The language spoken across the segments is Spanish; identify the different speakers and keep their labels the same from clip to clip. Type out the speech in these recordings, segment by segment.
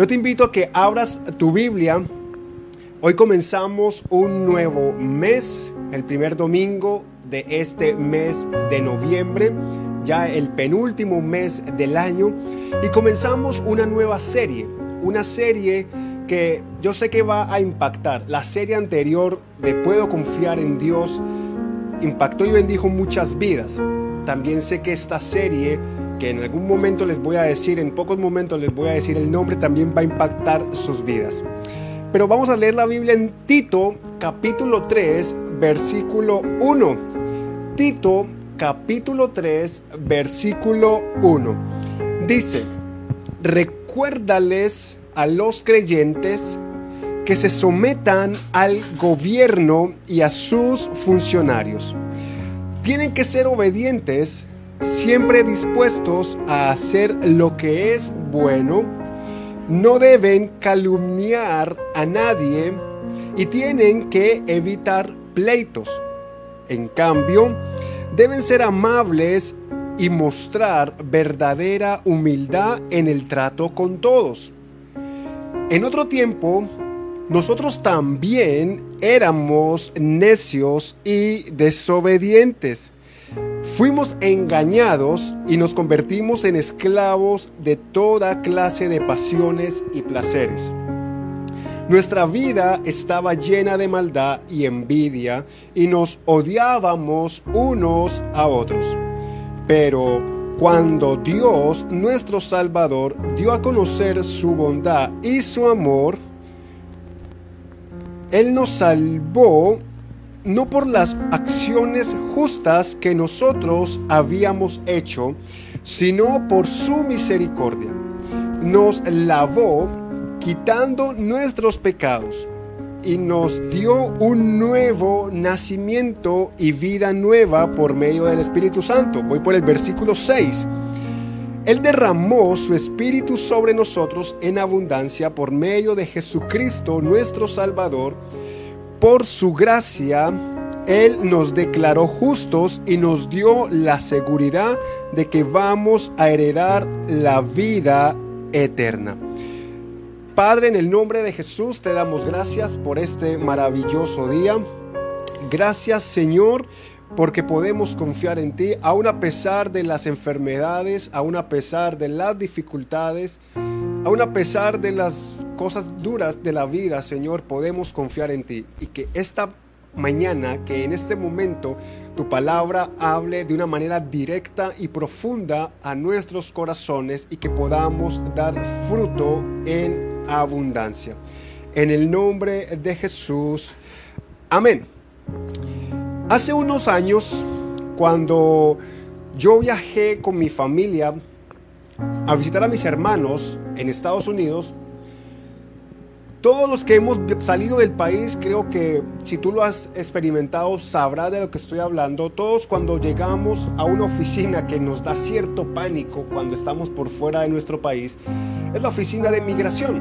Speaker 1: Yo te invito a que abras tu Biblia. Hoy comenzamos un nuevo mes, el primer domingo de este mes de noviembre, ya el penúltimo mes del año, y comenzamos una nueva serie, una serie que yo sé que va a impactar. La serie anterior de Puedo confiar en Dios impactó y bendijo muchas vidas. También sé que esta serie que en algún momento les voy a decir, en pocos momentos les voy a decir el nombre, también va a impactar sus vidas. Pero vamos a leer la Biblia en Tito capítulo 3, versículo 1. Tito capítulo 3, versículo 1. Dice, recuérdales a los creyentes que se sometan al gobierno y a sus funcionarios. Tienen que ser obedientes siempre dispuestos a hacer lo que es bueno, no deben calumniar a nadie y tienen que evitar pleitos. En cambio, deben ser amables y mostrar verdadera humildad en el trato con todos. En otro tiempo, nosotros también éramos necios y desobedientes Fuimos engañados y nos convertimos en esclavos de toda clase de pasiones y placeres. Nuestra vida estaba llena de maldad y envidia y nos odiábamos unos a otros. Pero cuando Dios, nuestro Salvador, dio a conocer su bondad y su amor, Él nos salvó no por las acciones justas que nosotros habíamos hecho, sino por su misericordia. Nos lavó quitando nuestros pecados y nos dio un nuevo nacimiento y vida nueva por medio del Espíritu Santo. Voy por el versículo 6. Él derramó su Espíritu sobre nosotros en abundancia por medio de Jesucristo nuestro Salvador por su gracia, Él nos declaró justos y nos dio la seguridad de que vamos a heredar la vida eterna. Padre, en el nombre de Jesús te damos gracias por este maravilloso día. Gracias Señor porque podemos confiar en ti, aun a pesar de las enfermedades, aun a pesar de las dificultades, aun a pesar de las cosas duras de la vida, Señor, podemos confiar en ti y que esta mañana, que en este momento tu palabra hable de una manera directa y profunda a nuestros corazones y que podamos dar fruto en abundancia. En el nombre de Jesús. Amén. Hace unos años, cuando yo viajé con mi familia a visitar a mis hermanos en Estados Unidos, todos los que hemos salido del país, creo que si tú lo has experimentado, sabrás de lo que estoy hablando. Todos cuando llegamos a una oficina que nos da cierto pánico cuando estamos por fuera de nuestro país, es la oficina de migración.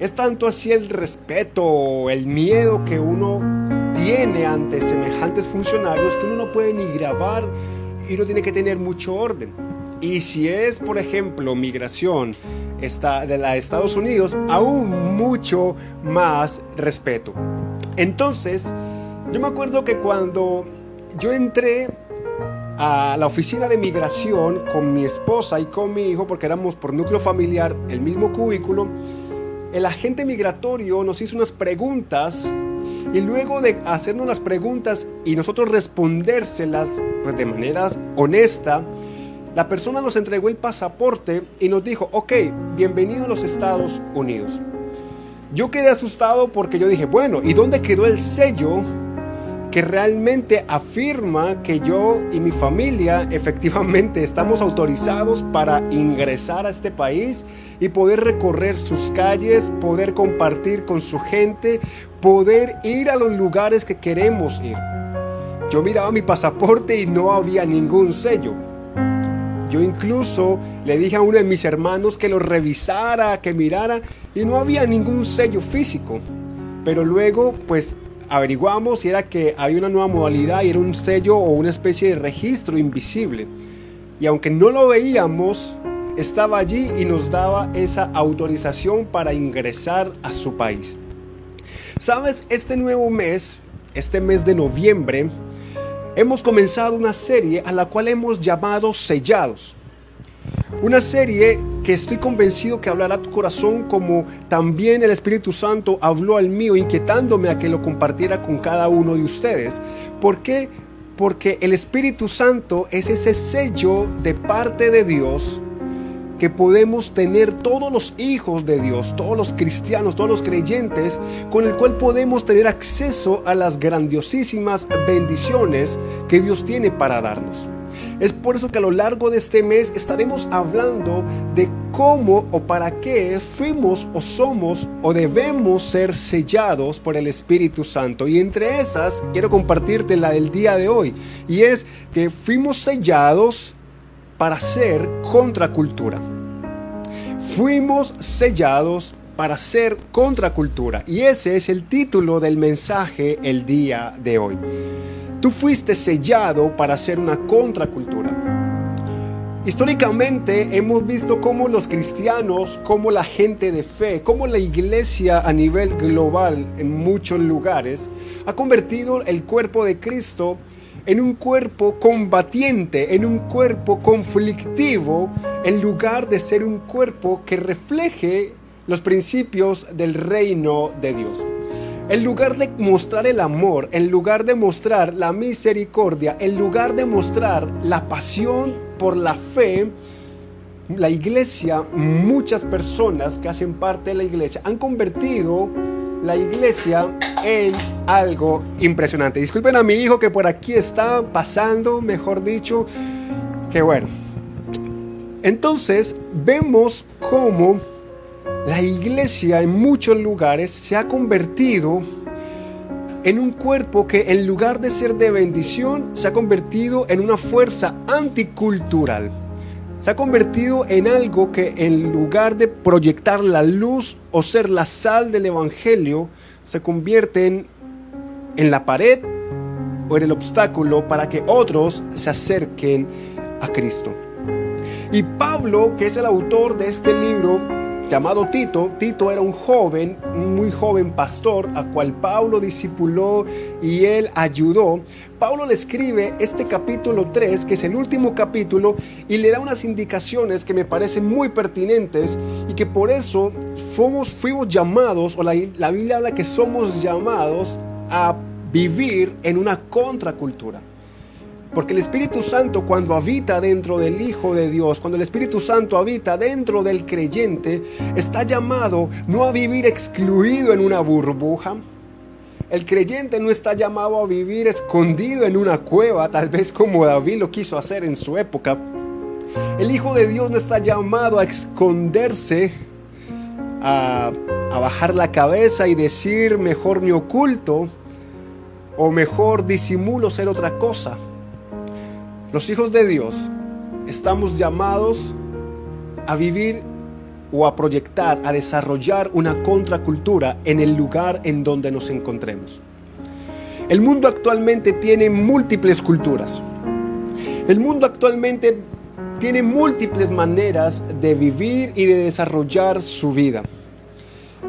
Speaker 1: Es tanto así el respeto, el miedo que uno tiene ante semejantes funcionarios que uno no puede ni grabar y uno tiene que tener mucho orden. Y si es, por ejemplo, migración, de la Estados Unidos, aún mucho más respeto. Entonces, yo me acuerdo que cuando yo entré a la oficina de migración con mi esposa y con mi hijo, porque éramos por núcleo familiar el mismo cubículo, el agente migratorio nos hizo unas preguntas y luego de hacernos las preguntas y nosotros respondérselas pues, de manera honesta, la persona nos entregó el pasaporte y nos dijo, ok, bienvenido a los Estados Unidos. Yo quedé asustado porque yo dije, bueno, ¿y dónde quedó el sello que realmente afirma que yo y mi familia efectivamente estamos autorizados para ingresar a este país y poder recorrer sus calles, poder compartir con su gente, poder ir a los lugares que queremos ir? Yo miraba mi pasaporte y no había ningún sello. Yo incluso le dije a uno de mis hermanos que lo revisara, que mirara, y no había ningún sello físico. Pero luego, pues averiguamos y era que había una nueva modalidad y era un sello o una especie de registro invisible. Y aunque no lo veíamos, estaba allí y nos daba esa autorización para ingresar a su país. Sabes, este nuevo mes, este mes de noviembre, hemos comenzado una serie a la cual hemos llamado Sellados. Una serie que estoy convencido que hablará a tu corazón como también el Espíritu Santo habló al mío, inquietándome a que lo compartiera con cada uno de ustedes. ¿Por qué? Porque el Espíritu Santo es ese sello de parte de Dios que podemos tener todos los hijos de Dios, todos los cristianos, todos los creyentes, con el cual podemos tener acceso a las grandiosísimas bendiciones que Dios tiene para darnos. Es por eso que a lo largo de este mes estaremos hablando de cómo o para qué fuimos o somos o debemos ser sellados por el Espíritu Santo. Y entre esas quiero compartirte la del día de hoy. Y es que fuimos sellados para ser contracultura. Fuimos sellados para ser contracultura. Y ese es el título del mensaje el día de hoy. Tú fuiste sellado para ser una contracultura. Históricamente hemos visto cómo los cristianos, cómo la gente de fe, cómo la iglesia a nivel global en muchos lugares ha convertido el cuerpo de Cristo un cuerpo combatiente, en un cuerpo conflictivo, en lugar de ser un cuerpo que refleje los principios del reino de Dios. En lugar de mostrar el amor, en lugar de mostrar la misericordia, en lugar de mostrar la pasión por la fe, la iglesia, muchas personas que hacen parte de la iglesia han convertido la iglesia en algo impresionante. Disculpen a mi hijo que por aquí está pasando, mejor dicho, que bueno. Entonces vemos cómo la iglesia en muchos lugares se ha convertido en un cuerpo que en lugar de ser de bendición se ha convertido en una fuerza anticultural. Se ha convertido en algo que en lugar de proyectar la luz o ser la sal del Evangelio, se convierten en la pared o en el obstáculo para que otros se acerquen a Cristo. Y Pablo, que es el autor de este libro, llamado Tito. Tito era un joven, muy joven pastor, a cual Pablo discipuló y él ayudó. Pablo le escribe este capítulo 3, que es el último capítulo, y le da unas indicaciones que me parecen muy pertinentes y que por eso fuimos, fuimos llamados, o la, la Biblia habla que somos llamados a vivir en una contracultura. Porque el Espíritu Santo cuando habita dentro del Hijo de Dios, cuando el Espíritu Santo habita dentro del creyente, está llamado no a vivir excluido en una burbuja. El creyente no está llamado a vivir escondido en una cueva, tal vez como David lo quiso hacer en su época. El Hijo de Dios no está llamado a esconderse, a, bajar la cabeza y decir mejor me oculto o mejor disimulo ser otra cosa. Los hijos de Dios estamos llamados a vivir o a proyectar, a desarrollar una contracultura en el lugar en donde nos encontremos. El mundo actualmente tiene múltiples culturas. El mundo actualmente tiene múltiples maneras de vivir y de desarrollar su vida.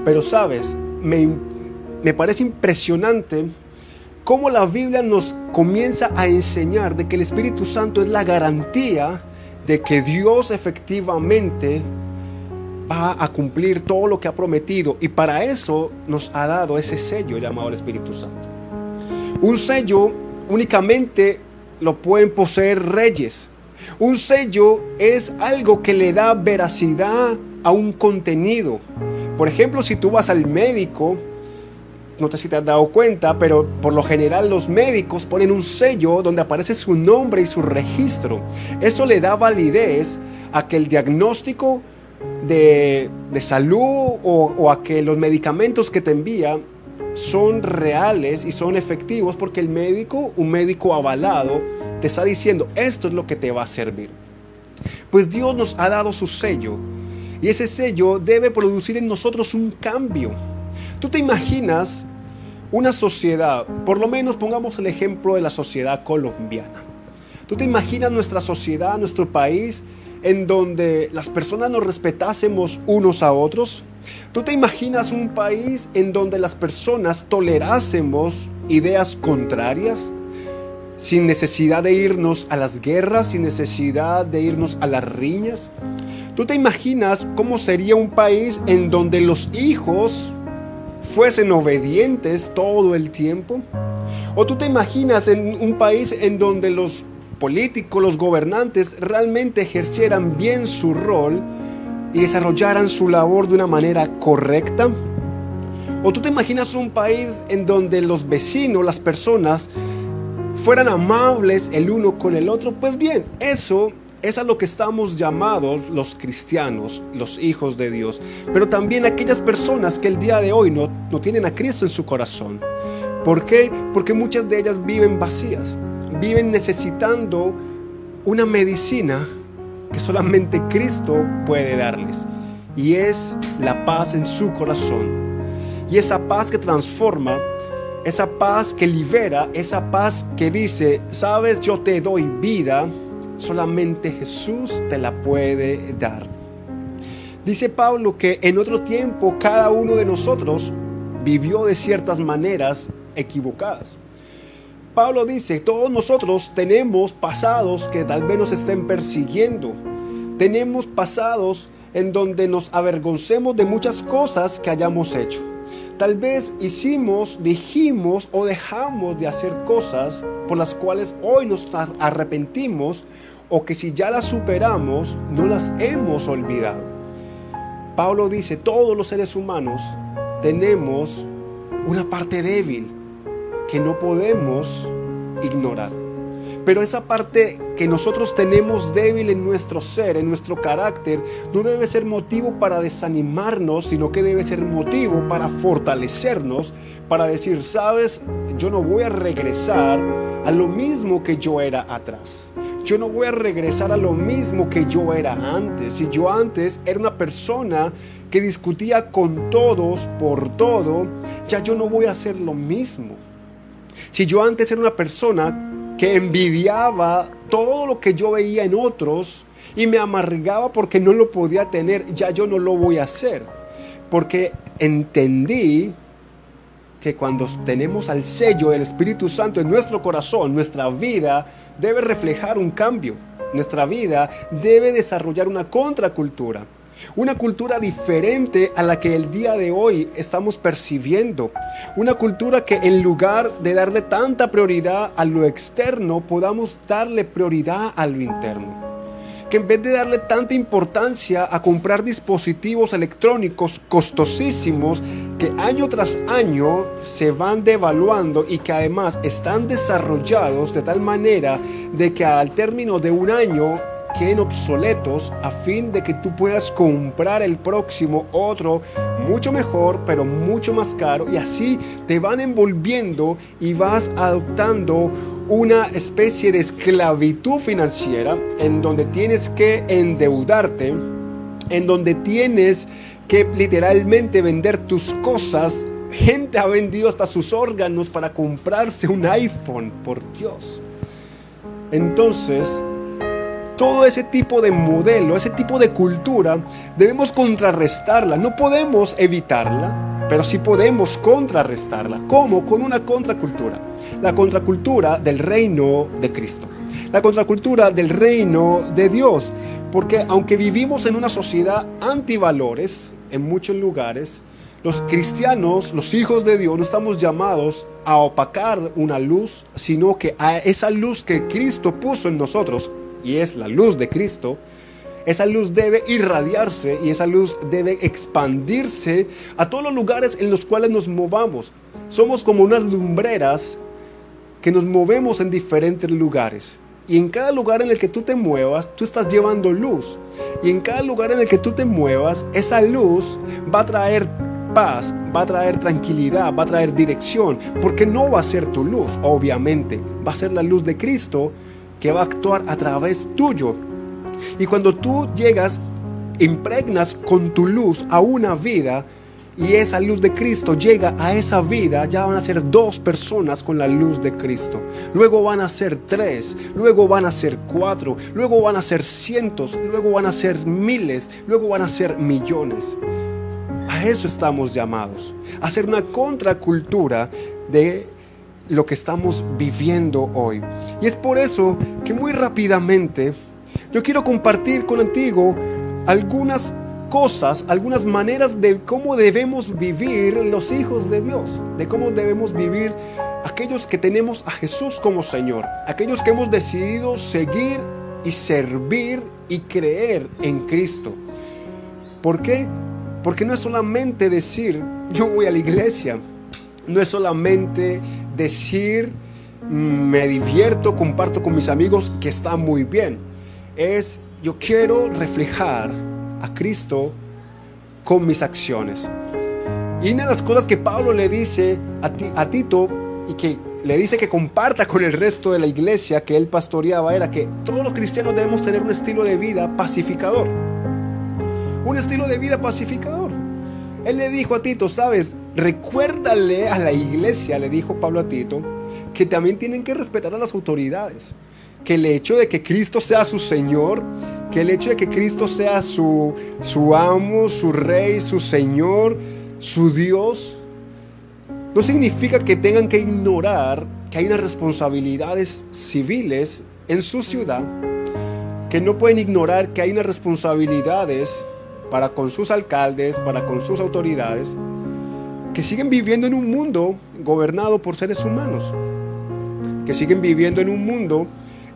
Speaker 1: Pero sabes, me, me parece impresionante cómo la Biblia nos comienza a enseñar de que el Espíritu Santo es la garantía de que Dios efectivamente va a cumplir todo lo que ha prometido y para eso nos ha dado ese sello llamado el Espíritu Santo. Un sello únicamente lo pueden poseer reyes. Un sello es algo que le da veracidad a un contenido. Por ejemplo, si tú vas al médico no sé si te has dado cuenta, pero por lo general los médicos ponen un sello donde aparece su nombre y su registro. Eso le da validez a que el diagnóstico de, salud o, o a que los medicamentos que te envía son reales y son efectivos porque el médico, un médico avalado, te está diciendo esto es lo que te va a servir. Pues Dios nos ha dado su sello y ese sello debe producir en nosotros un cambio ¿Tú te imaginas una sociedad, por lo menos pongamos el ejemplo de la sociedad colombiana? ¿Tú te imaginas nuestra sociedad, nuestro país, en donde las personas nos respetásemos unos a otros? ¿Tú te imaginas un país en donde las personas tolerásemos ideas contrarias? Sin necesidad de irnos a las guerras, sin necesidad de irnos a las riñas. ¿Tú te imaginas cómo sería un país en donde los hijos fuesen obedientes todo el tiempo? ¿O tú te imaginas en un país en donde los políticos, los gobernantes realmente ejercieran bien su rol y desarrollaran su labor de una manera correcta? ¿O tú te imaginas un país en donde los vecinos, las personas, fueran amables el uno con el otro? Pues bien, eso es a lo que estamos llamados los cristianos, los hijos de Dios, pero también aquellas personas que el día de hoy no, no tienen a Cristo en su corazón. ¿Por qué? Porque muchas de ellas viven vacías, viven necesitando una medicina que solamente Cristo puede darles. Y es la paz en su corazón. Y esa paz que transforma, esa paz que libera, esa paz que dice, sabes, yo te doy vida, solamente Jesús te la puede dar. Dice Pablo que en otro tiempo cada uno de nosotros vivió de ciertas maneras equivocadas. Pablo dice, todos nosotros tenemos pasados que tal vez nos estén persiguiendo. Tenemos pasados en donde nos avergoncemos de muchas cosas que hayamos hecho. Tal vez hicimos, dijimos o dejamos de hacer cosas por las cuales hoy nos arrepentimos o que si ya las superamos, no las hemos olvidado. Pablo dice, todos los seres humanos tenemos una parte débil que no podemos ignorar. Pero esa parte que nosotros tenemos débil en nuestro ser, en nuestro carácter, no debe ser motivo para desanimarnos, sino que debe ser motivo para fortalecernos, para decir, sabes, yo no voy a regresar a lo mismo que yo era atrás. Yo no voy a regresar a lo mismo que yo era antes. Si yo antes era una persona que discutía con todos por todo, ya yo no voy a hacer lo mismo. Si yo antes era una persona que envidiaba todo lo que yo veía en otros y me amargaba porque no lo podía tener, ya yo no lo voy a hacer. Porque entendí que cuando tenemos al sello del Espíritu Santo en nuestro corazón, nuestra vida debe reflejar un cambio. Nuestra vida debe desarrollar una contracultura. Una cultura diferente a la que el día de hoy estamos percibiendo. Una cultura que en lugar de darle tanta prioridad a lo externo, podamos darle prioridad a lo interno que en vez de darle tanta importancia a comprar dispositivos electrónicos costosísimos que año tras año se van devaluando y que además están desarrollados de tal manera de que al término de un año queden obsoletos a fin de que tú puedas comprar el próximo otro mucho mejor pero mucho más caro y así te van envolviendo y vas adoptando una especie de esclavitud financiera en donde tienes que endeudarte, en donde tienes que literalmente vender tus cosas. Gente ha vendido hasta sus órganos para comprarse un iPhone, por Dios. Entonces, todo ese tipo de modelo, ese tipo de cultura, debemos contrarrestarla. No podemos evitarla, pero sí podemos contrarrestarla. ¿Cómo? Con una contracultura. La contracultura del reino de Cristo. La contracultura del reino de Dios. Porque aunque vivimos en una sociedad antivalores en muchos lugares, los cristianos, los hijos de Dios, no estamos llamados a opacar una luz, sino que a esa luz que Cristo puso en nosotros y es la luz de Cristo, esa luz debe irradiarse y esa luz debe expandirse a todos los lugares en los cuales nos movamos. Somos como unas lumbreras que nos movemos en diferentes lugares. Y en cada lugar en el que tú te muevas, tú estás llevando luz. Y en cada lugar en el que tú te muevas, esa luz va a traer paz, va a traer tranquilidad, va a traer dirección. Porque no va a ser tu luz, obviamente. Va a ser la luz de Cristo que va a actuar a través tuyo. Y cuando tú llegas, impregnas con tu luz a una vida, y esa luz de Cristo llega a esa vida, ya van a ser dos personas con la luz de Cristo. Luego van a ser tres, luego van a ser cuatro, luego van a ser cientos, luego van a ser miles, luego van a ser millones. A eso estamos llamados, a una contracultura de lo que estamos viviendo hoy. Y es por eso que muy rápidamente yo quiero compartir contigo algunas cosas, algunas maneras de cómo debemos vivir los hijos de Dios, de cómo debemos vivir aquellos que tenemos a Jesús como Señor, aquellos que hemos decidido seguir y servir y creer en Cristo. ¿Por qué? Porque no es solamente decir, yo voy a la iglesia, no es solamente decir, me divierto, comparto con mis amigos, que está muy bien. Es, yo quiero reflejar a Cristo con mis acciones. Y una de las cosas que Pablo le dice a, a Tito y que le dice que comparta con el resto de la iglesia que él pastoreaba era que todos los cristianos debemos tener un estilo de vida pacificador. Un estilo de vida pacificador. Él le dijo a Tito, sabes, recuérdale a la iglesia, le dijo Pablo a Tito, que también tienen que respetar a las autoridades. Que el hecho de que Cristo sea su Señor, que el hecho de que Cristo sea su, su amo, su rey, su Señor, su Dios, no significa que tengan que ignorar que hay unas responsabilidades civiles en su ciudad, que no pueden ignorar que hay unas responsabilidades para con sus alcaldes, para con sus autoridades, que siguen viviendo en un mundo gobernado por seres humanos, que siguen viviendo en un mundo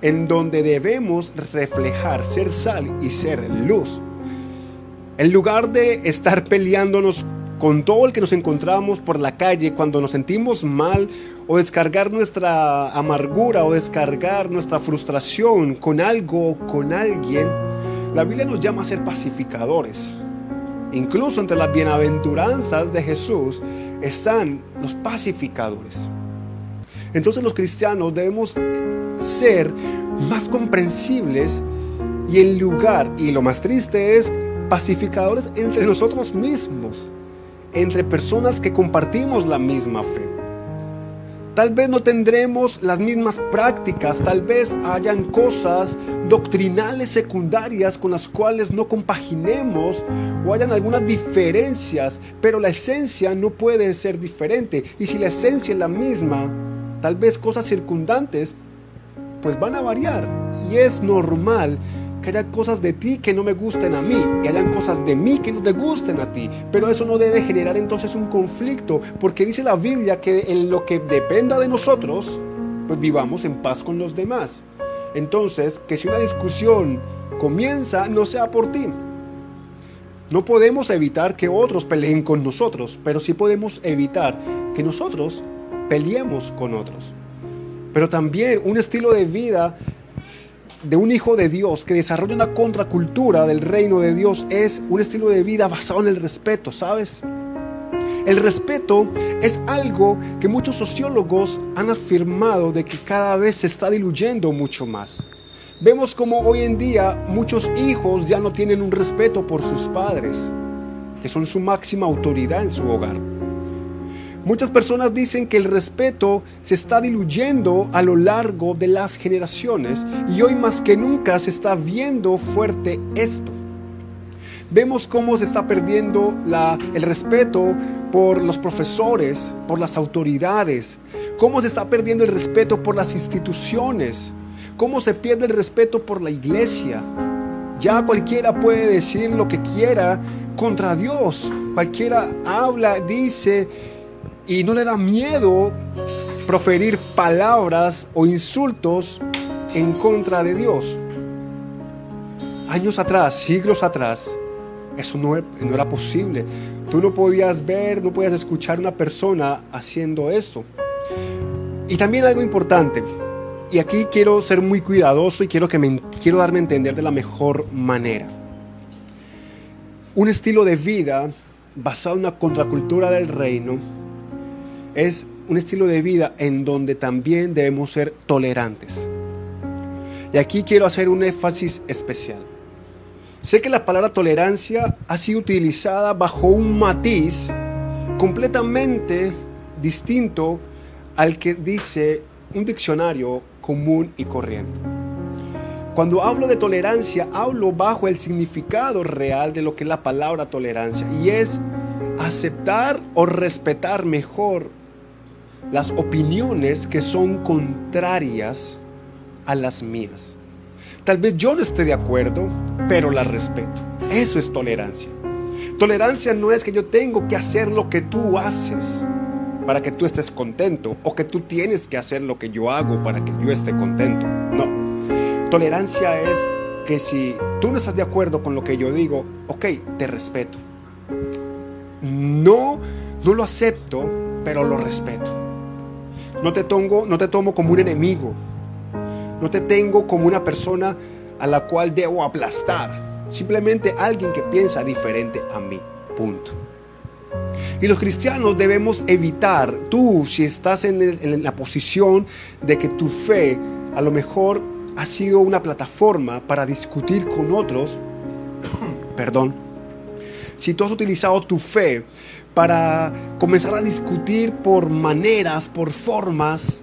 Speaker 1: en donde debemos reflejar, ser sal y ser luz. En lugar de estar peleándonos con todo el que nos encontramos por la calle cuando nos sentimos mal o descargar nuestra amargura o descargar nuestra frustración con algo o con alguien, la Biblia nos llama a ser pacificadores. Incluso entre las bienaventuranzas de Jesús están los pacificadores. Entonces los cristianos debemos ser más comprensibles y en lugar, y lo más triste es, pacificadores entre nosotros mismos, entre personas que compartimos la misma fe. Tal vez no tendremos las mismas prácticas, tal vez hayan cosas doctrinales secundarias con las cuales no compaginemos o hayan algunas diferencias, pero la esencia no puede ser diferente. Y si la esencia es la misma, tal vez cosas circundantes pues van a variar. Y es normal que haya cosas de ti que no me gusten a mí y hayan cosas de mí que no te gusten a ti. Pero eso no debe generar entonces un conflicto, porque dice la Biblia que en lo que dependa de nosotros, pues vivamos en paz con los demás. Entonces, que si una discusión comienza, no sea por ti. No podemos evitar que otros peleen con nosotros, pero sí podemos evitar que nosotros peleemos con otros. Pero también un estilo de vida de un hijo de Dios que desarrolla una contracultura del reino de Dios es un estilo de vida basado en el respeto, ¿sabes? El respeto es algo que muchos sociólogos han afirmado de que cada vez se está diluyendo mucho más. Vemos como hoy en día muchos hijos ya no tienen un respeto por sus padres, que son su máxima autoridad en su hogar. Muchas personas dicen que el respeto se está diluyendo a lo largo de las generaciones y hoy más que nunca se está viendo fuerte esto. Vemos cómo se está perdiendo el respeto por los profesores, por las autoridades, cómo se está perdiendo el respeto por las instituciones, cómo se pierde el respeto por la iglesia. Ya cualquiera puede decir lo que quiera contra Dios. Cualquiera habla, dice y no le da miedo proferir palabras o insultos en contra de Dios. Años atrás, siglos atrás, eso no, no era posible. Tú no podías ver, no podías escuchar una persona haciendo esto. Y también algo importante, y aquí quiero ser muy cuidadoso y quiero, que me, quiero darme a entender de la mejor manera. Un estilo de vida basado en una contracultura del reino es un estilo de vida en donde también debemos ser tolerantes. Y aquí quiero hacer un énfasis especial. Sé que la palabra tolerancia ha sido utilizada bajo un matiz completamente distinto al que dice un diccionario común y corriente. Cuando hablo de tolerancia, hablo bajo el significado real de lo que es la palabra tolerancia y es aceptar o respetar mejor las opiniones que son contrarias a las mías. Tal vez yo no esté de acuerdo, pero las respeto. Eso es tolerancia. Tolerancia no es que yo tengo que hacer lo que tú haces para que tú estés contento o que tú tienes que hacer lo que yo hago para que yo esté contento. No. Tolerancia es que si tú no estás de acuerdo con lo que yo digo, ok, te respeto. No, no lo acepto, pero lo respeto. No te, tomo, no te tomo como un enemigo. No te tengo como una persona a la cual debo aplastar. Simplemente alguien que piensa diferente a mí. Punto. Y los cristianos debemos evitar, tú si estás en, en, la posición de que tu fe a lo mejor ha sido una plataforma para discutir con otros, perdón, si tú has utilizado tu fe para comenzar a discutir por maneras, por formas,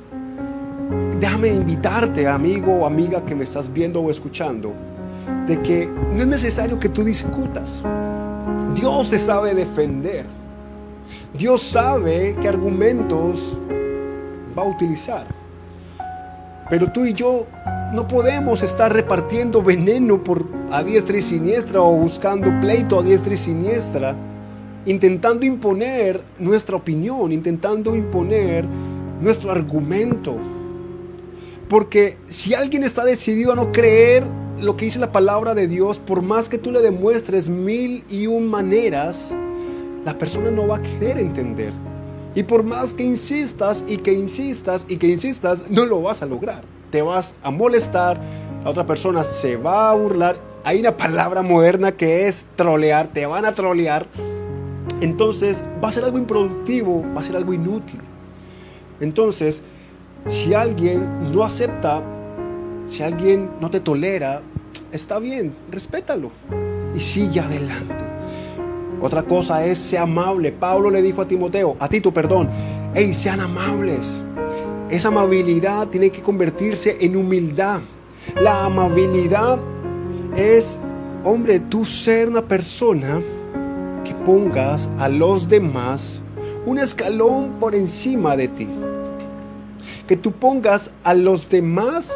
Speaker 1: déjame invitarte, amigo o amiga que me estás viendo o escuchando, de que no es necesario que tú discutas. Dios se sabe defender. Dios sabe qué argumentos va a utilizar. Pero tú y yo no podemos estar repartiendo veneno por a diestra y siniestra o buscando pleito a diestra y siniestra, intentando imponer nuestra opinión, intentando imponer nuestro argumento. Porque si alguien está decidido a no creer lo que dice la palabra de Dios, por más que tú le demuestres mil y un maneras, la persona no va a querer entender. Y por más que insistas y que insistas y que insistas, no lo vas a lograr. Te vas a molestar, la otra persona se va a burlar. Hay una palabra moderna que es trolear, te van a trolear. Entonces va a ser algo improductivo, va a ser algo inútil. Entonces, si alguien no acepta, si alguien no te tolera, está bien, respétalo y sigue adelante. Otra cosa es ser amable. Pablo le dijo a Timoteo, a Tito, perdón, hey, sean amables. Esa amabilidad tiene que convertirse en humildad. La amabilidad es, hombre, tú ser una persona pongas a los demás un escalón por encima de ti que tú pongas a los demás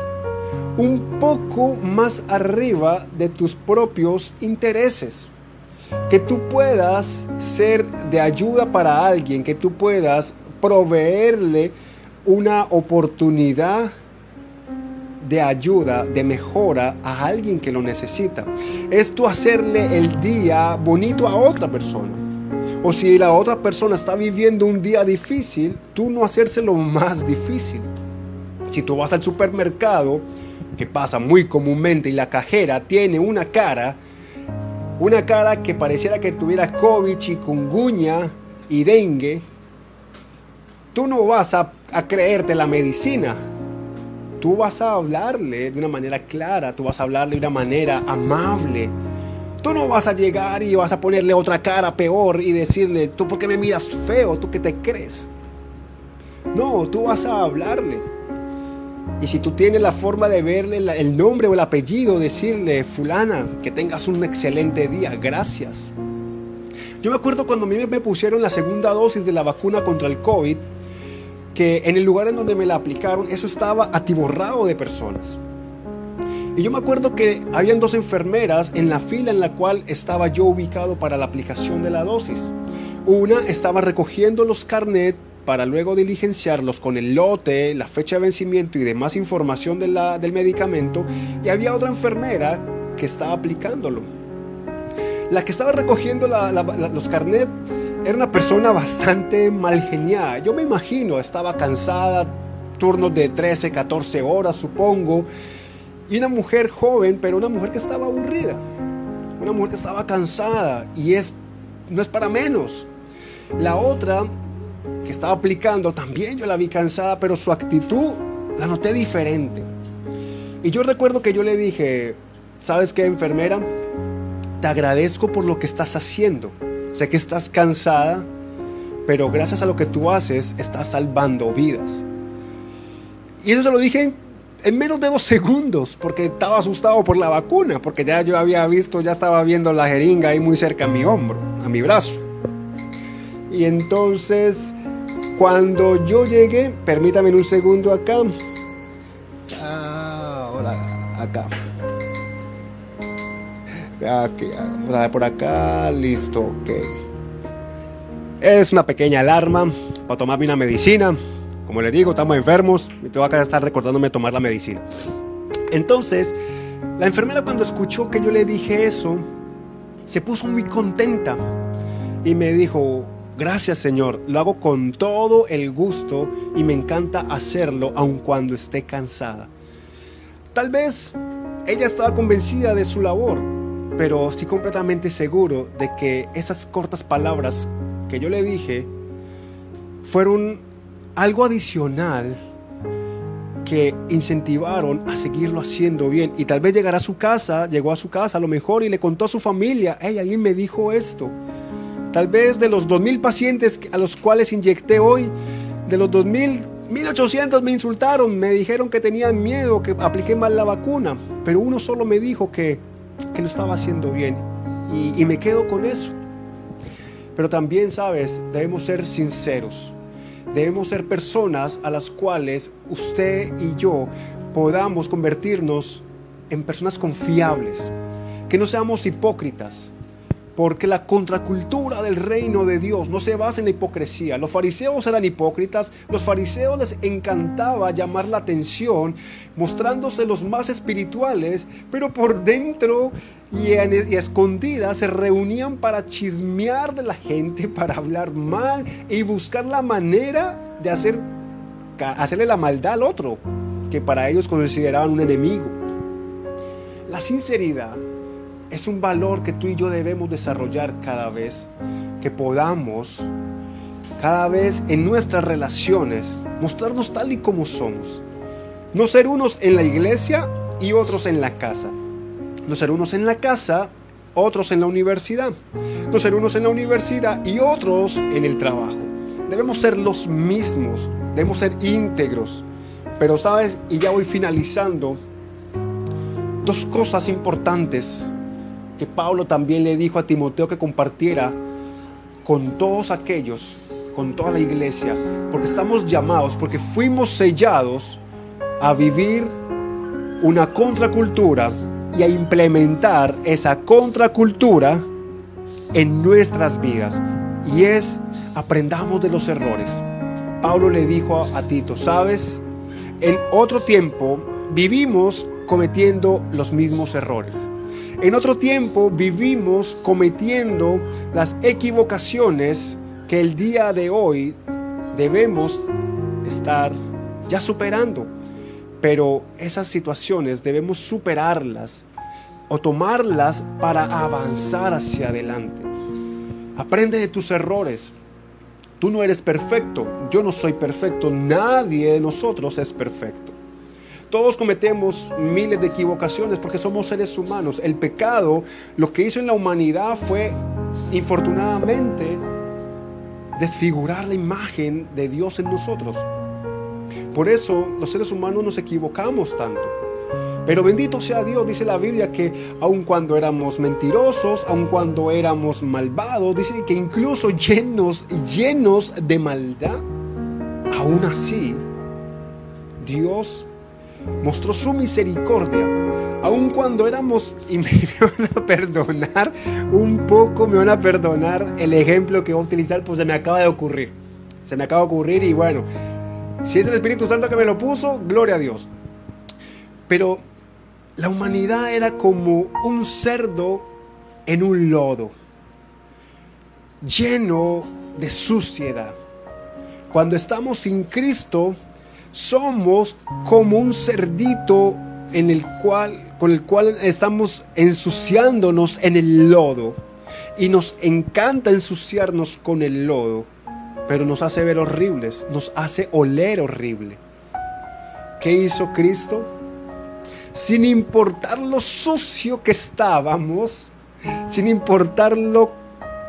Speaker 1: un poco más arriba de tus propios intereses. Que tú puedas ser de ayuda para alguien, que tú puedas proveerle una oportunidad de ayuda, de mejora a alguien que lo necesita. Es tú hacerle el día bonito a otra persona. O si la otra persona está viviendo un día difícil, tú no hacérselo más difícil. Si tú vas al supermercado, que pasa muy comúnmente, y la cajera tiene una cara, una cara que pareciera que tuviera COVID, chikungunya y dengue, tú no vas a, a creerte la medicina. Tú vas a hablarle de una manera clara, tú vas a hablarle de una manera amable Tú no vas a llegar y vas a ponerle otra cara peor y decirle, tú por qué me miras feo, tú qué te crees. No, tú vas a hablarle. Y si tú tienes la forma de verle el nombre o el apellido, decirle, fulana, que tengas un excelente día, gracias. Yo me acuerdo cuando a mí me pusieron la segunda dosis de la vacuna contra el COVID, que en el lugar en donde me la aplicaron, eso estaba atiborrado de personas. Y yo me acuerdo que habían dos enfermeras en la fila en la cual estaba yo ubicado para la aplicación de la dosis. Una estaba recogiendo los carnet para luego diligenciarlos con el lote, la fecha de vencimiento y demás información de del medicamento. Y había otra enfermera que estaba aplicándolo. La que estaba recogiendo los carnet era una persona bastante mal geniada. Yo me imagino, estaba cansada, turnos de 13, 14 horas supongo y una mujer joven, pero una mujer que estaba aburrida. Una mujer que estaba cansada. Y es, no es para menos. La otra que estaba aplicando, también yo la vi cansada, pero su actitud la noté diferente. Y yo recuerdo que yo le dije, ¿sabes qué, enfermera? Te agradezco por lo que estás haciendo. Sé que estás cansada, pero gracias a lo que tú haces, estás salvando vidas. Y eso se lo dije en, menos de dos segundos, porque estaba asustado por la vacuna, porque ya yo había visto, ya estaba viendo la jeringa ahí muy cerca a mi hombro, a mi brazo. Y entonces, cuando yo llegué, permítame un segundo acá. Ahora, acá. Por acá, listo, ok. Es una pequeña alarma para tomarme una medicina. Como les digo, estamos enfermos y tengo que estar recordándome tomar la medicina. Entonces, la enfermera cuando escuchó que yo le dije eso, se puso muy contenta y me dijo, gracias Señor, lo hago con todo el gusto y me encanta hacerlo aun cuando esté cansada. Tal vez ella estaba convencida de su labor, pero estoy completamente seguro de que esas cortas palabras que yo le dije fueron algo adicional que incentivaron a seguirlo haciendo bien. Y tal vez llegará a su casa, llegó a su casa a lo mejor y le contó a su familia, hey, alguien me dijo esto. Tal vez de los 2.000 pacientes a los cuales inyecté hoy, de los 2.000, 1.800 me insultaron, me dijeron que tenían miedo, que apliqué mal la vacuna, pero uno solo me dijo que que lo estaba haciendo bien. Y, y me quedo con eso. Pero también, sabes, debemos ser sinceros. Debemos ser personas a las cuales usted y yo podamos convertirnos en personas confiables. Que no seamos hipócritas porque la contracultura del reino de Dios no se basa en la hipocresía. Los fariseos eran hipócritas, los fariseos les encantaba llamar la atención, mostrándose los más espirituales, pero por dentro y, escondidas se reunían para chismear de la gente, para hablar mal y buscar la manera de hacer, hacerle la maldad al otro, que para ellos consideraban un enemigo. La sinceridad es un valor que tú y yo debemos desarrollar cada vez que podamos, cada vez en nuestras relaciones, mostrarnos tal y como somos. No ser unos en la iglesia y otros en la casa. No ser unos en la casa, otros en la universidad. No ser unos en la universidad y otros en el trabajo. Debemos ser los mismos, debemos ser íntegros. Pero sabes, y ya voy finalizando, dos cosas importantes que Pablo también le dijo a Timoteo que compartiera con todos aquellos, con toda la iglesia, porque estamos llamados, porque fuimos sellados a vivir una contracultura y a implementar esa contracultura en nuestras vidas. Y es, aprendamos de los errores. Pablo le dijo a Tito, sabes, en otro tiempo vivimos cometiendo los mismos errores. En otro tiempo vivimos cometiendo las equivocaciones que el día de hoy debemos estar ya superando. Pero esas situaciones debemos superarlas o tomarlas para avanzar hacia adelante. Aprende de tus errores. Tú no eres perfecto, yo no soy perfecto, nadie de nosotros es perfecto. Todos cometemos miles de equivocaciones porque somos seres humanos. El pecado lo que hizo en la humanidad fue, infortunadamente, desfigurar la imagen de Dios en nosotros. Por eso los seres humanos nos equivocamos tanto. Pero bendito sea Dios, dice la Biblia que aun cuando éramos mentirosos, aun cuando éramos malvados, dice que incluso llenos, llenos de maldad, aún así Dios mostró su misericordia, aun cuando éramos, y me, van a perdonar un poco, me van a perdonar el ejemplo que voy a utilizar, pues se me acaba de ocurrir. Se me acaba de ocurrir y bueno, si es el Espíritu Santo que me lo puso, gloria a Dios. Pero la humanidad era como un cerdo en un lodo, lleno de suciedad. Cuando estamos sin Cristo, somos como un cerdito en el cual, con el cual estamos ensuciándonos en el lodo. Y nos encanta ensuciarnos con el lodo, pero nos hace ver horribles, nos hace oler horrible. ¿Qué hizo Cristo? Sin importar lo sucio que estábamos, sin importar lo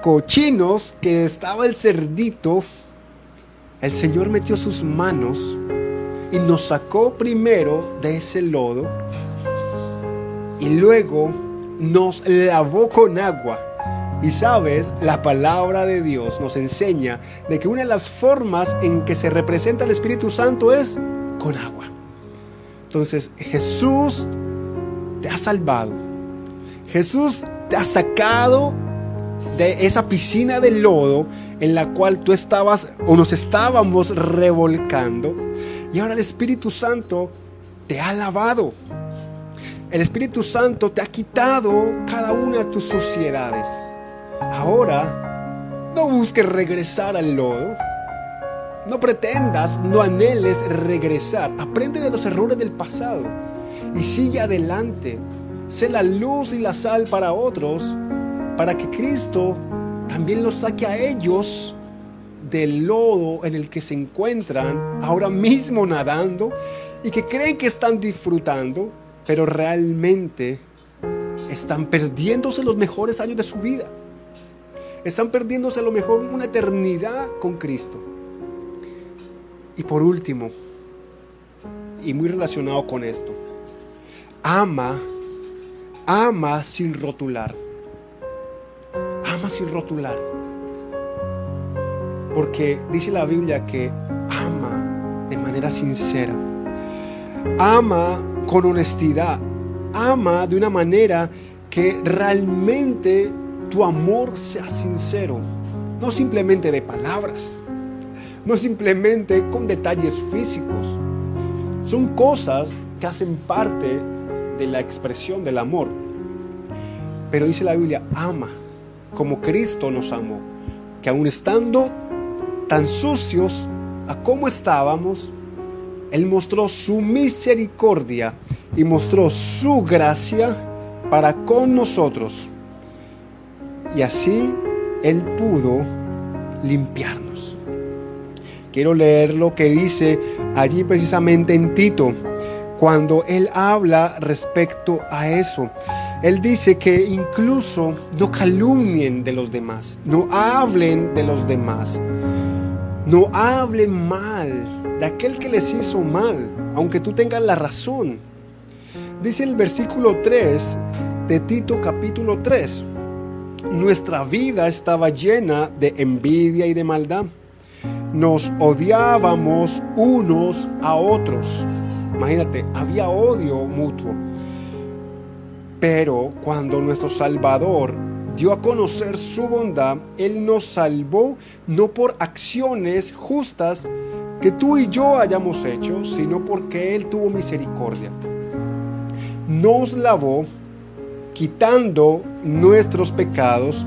Speaker 1: cochinos que estaba el cerdito, el Señor metió sus manos y nos sacó primero de ese lodo y luego nos lavó con agua. Y sabes, la palabra de Dios nos enseña de que una de las formas en que se representa el Espíritu Santo es con agua. Entonces Jesús te ha salvado. Jesús te ha sacado de esa piscina de lodo en la cual tú estabas o nos estábamos revolcando. Y ahora el Espíritu Santo te ha lavado. El Espíritu Santo te ha quitado cada una de tus suciedades. Ahora, no busques regresar al lodo. No pretendas, no anheles regresar. Aprende de los errores del pasado y sigue adelante. Sé la luz y la sal para otros, para que Cristo también los saque a ellos del lodo en el que se encuentran ahora mismo nadando y que creen que están disfrutando, pero realmente están perdiéndose los mejores años de su vida. Están perdiéndose a lo mejor una eternidad con Cristo. Y por último, y muy relacionado con esto, ama, ama sin rotular. Ama sin rotular. Porque dice la Biblia que ama de manera sincera. Ama con honestidad. Ama de una manera que realmente tu amor sea sincero. No simplemente de palabras. No simplemente con detalles físicos. Son cosas que hacen parte de la expresión del amor. Pero dice la Biblia, ama como Cristo nos amó, que aun estando tan sucios a como estábamos, Él mostró su misericordia y mostró su gracia para con nosotros. Y así Él pudo limpiarnos. Quiero leer lo que dice allí precisamente en Tito, cuando Él habla respecto a eso. Él dice que incluso no calumnien de los demás, no hablen de los demás, no hablen mal de aquel que les hizo mal, aunque tú tengas la razón. Dice el versículo 3 de Tito capítulo 3, nuestra vida estaba llena de envidia y de maldad. Nos odiábamos unos a otros. Imagínate, había odio mutuo. Pero cuando nuestro Salvador dio a conocer su bondad, Él nos salvó no por acciones justas que tú y yo hayamos hecho, sino porque Él tuvo misericordia. Nos lavó quitando nuestros pecados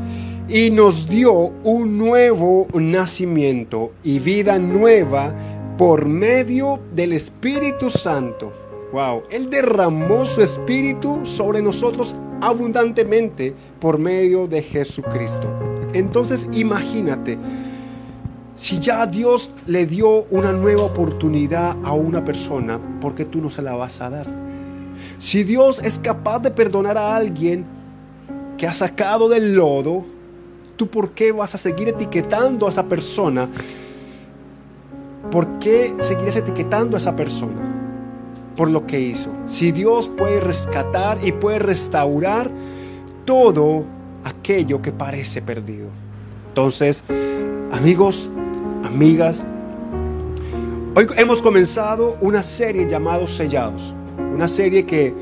Speaker 1: y nos dio un nuevo nacimiento y vida nueva por medio del Espíritu Santo Wow, Él derramó su espíritu sobre nosotros abundantemente por medio de Jesucristo. Entonces imagínate, si ya Dios le dio una nueva oportunidad a una persona, ¿por qué tú no se la vas a dar? Si Dios es capaz de perdonar a alguien que ha sacado del lodo, ¿tú por qué vas a seguir etiquetando a esa persona? ¿Por qué seguirías etiquetando a esa persona? Por lo que hizo. Si Dios puede rescatar y puede restaurar todo aquello que parece perdido. Entonces, amigos, amigas, hoy hemos comenzado una serie llamada Sellados. Una serie que,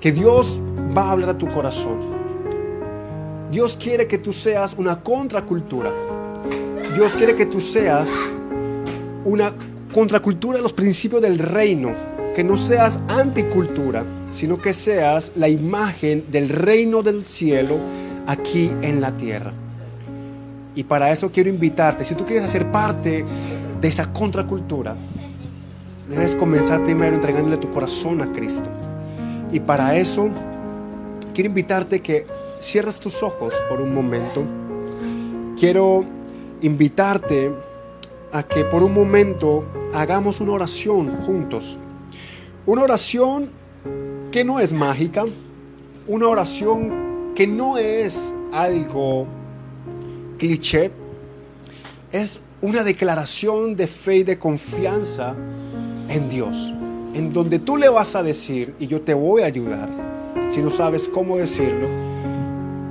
Speaker 1: que Dios va a hablar a tu corazón. Dios quiere que tú seas una contracultura. Dios quiere que tú seas una contracultura de los principios del reino que no seas anticultura, sino que seas la imagen del reino del cielo aquí en la tierra. Y para eso quiero invitarte, si tú quieres hacer parte de esa contracultura, debes comenzar primero entregándole tu corazón a Cristo. Y para eso quiero invitarte que cierres tus ojos por un momento. Quiero invitarte a que por un momento hagamos una oración juntos. Una oración que no es mágica, una oración que no es algo cliché, es una declaración de fe y de confianza en Dios, en donde tú le vas a decir, y yo te voy a ayudar, si no sabes cómo decirlo,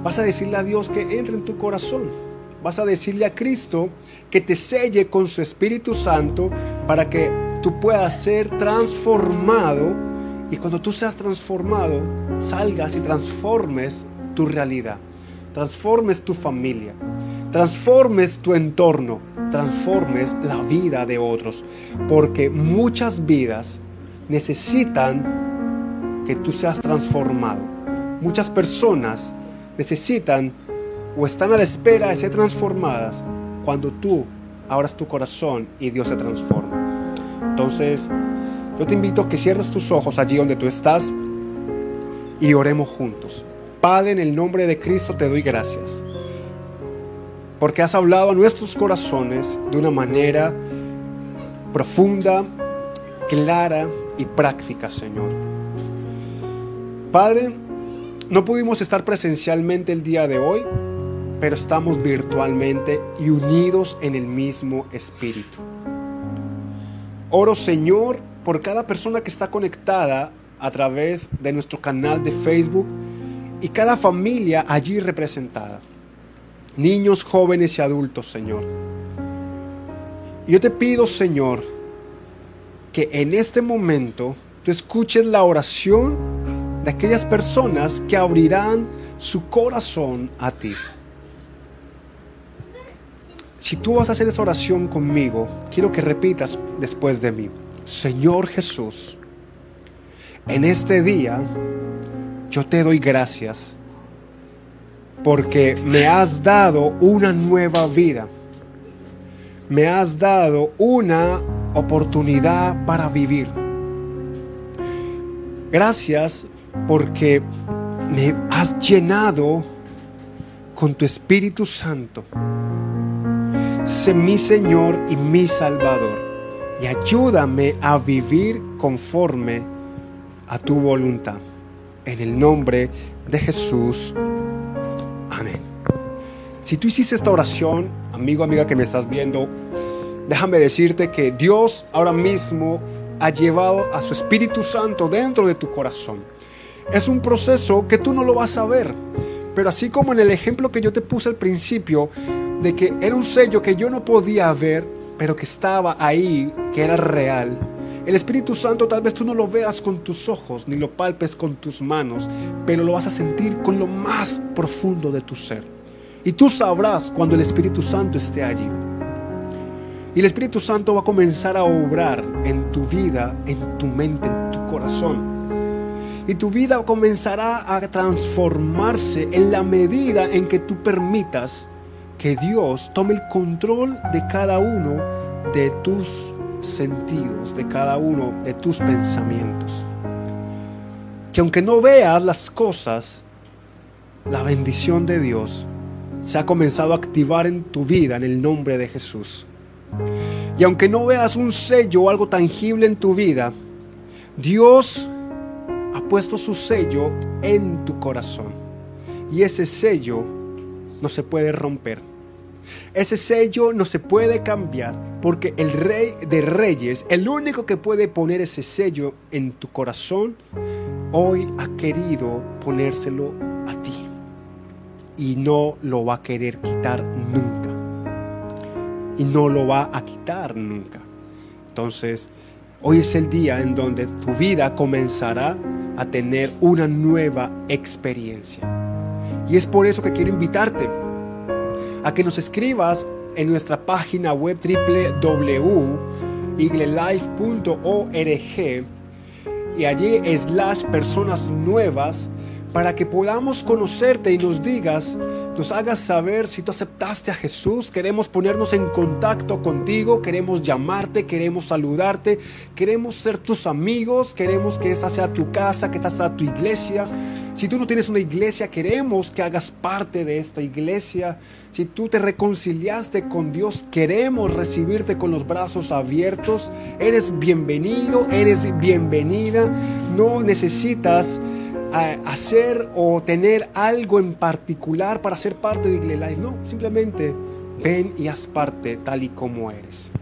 Speaker 1: vas a decirle a Dios que entre en tu corazón, vas a decirle a Cristo que te selle con su Espíritu Santo para que tú puedas ser transformado y cuando tú seas transformado, salgas y transformes tu realidad, transformes tu familia, transformes tu entorno, transformes la vida de otros, porque muchas vidas necesitan que tú seas transformado. Muchas personas necesitan o están a la espera de ser transformadas cuando tú abras tu corazón y Dios se transforma. Entonces, yo te invito a que cierres tus ojos allí donde tú estás y oremos juntos. Padre, en el nombre de Cristo te doy gracias. Porque has hablado a nuestros corazones de una manera profunda, clara y práctica, Señor. Padre, no pudimos estar presencialmente el día de hoy, pero estamos virtualmente y unidos en el mismo espíritu. Oro, Señor, por cada persona que está conectada a través de nuestro canal de Facebook y cada familia allí representada. Niños, jóvenes y adultos, Señor. yo te pido, Señor, que en este momento tú escuches la oración de aquellas personas que abrirán su corazón a ti. Si tú vas a hacer esa oración conmigo, quiero que repitas después de mí. Señor Jesús, en este día yo te doy gracias porque me has dado una nueva vida. Me has dado una oportunidad para vivir. Gracias porque me has llenado con tu Espíritu Santo. Sé mi Señor y mi Salvador y ayúdame a vivir conforme a tu voluntad. En el nombre de Jesús. Amén. Si tú hiciste esta oración, amigo, amiga que me estás viendo, déjame decirte que Dios ahora mismo ha llevado a su Espíritu Santo dentro de tu corazón. Es un proceso que tú no lo vas a ver, pero así como en el ejemplo que yo te puse al principio, de que era un sello que yo no podía ver, pero que estaba ahí, que era real, el Espíritu Santo tal vez tú no lo veas con tus ojos, ni lo palpes con tus manos, pero lo vas a sentir con lo más profundo de tu ser. Y tú sabrás cuando el Espíritu Santo esté allí. Y el Espíritu Santo va a comenzar a obrar en tu vida, en tu mente, en tu corazón. Y tu vida comenzará a transformarse en la medida en que tú permitas que Dios tome el control de cada uno de tus sentidos, de cada uno de tus pensamientos. Que aunque no veas las cosas, la bendición de Dios se ha comenzado a activar en tu vida en el nombre de Jesús. Y aunque no veas un sello o algo tangible en tu vida, Dios ha puesto su sello en tu corazón. Y ese sello no se puede romper. Ese sello no se puede cambiar porque el rey de reyes, el único que puede poner ese sello en tu corazón, hoy ha querido ponérselo a ti. Y no lo va a querer quitar nunca. Y no lo va a quitar nunca. Entonces, hoy es el día en donde tu vida comenzará a tener una nueva experiencia. Y es por eso que quiero invitarte a que nos escribas en nuestra página web www.iglelife.org y allí slash personas nuevas para que podamos conocerte y nos digas, nos hagas saber si tú aceptaste a Jesús. Queremos ponernos en contacto contigo, queremos llamarte, queremos saludarte, queremos ser tus amigos, queremos que esta sea tu casa, que esta sea tu iglesia. Si tú no tienes una iglesia, queremos que hagas parte de esta iglesia. Si tú te reconciliaste con Dios, queremos recibirte con los brazos abiertos. Eres bienvenido, eres bienvenida. No necesitas hacer o tener algo en particular para ser parte de Igle Life. No, simplemente ven y haz parte tal y como eres.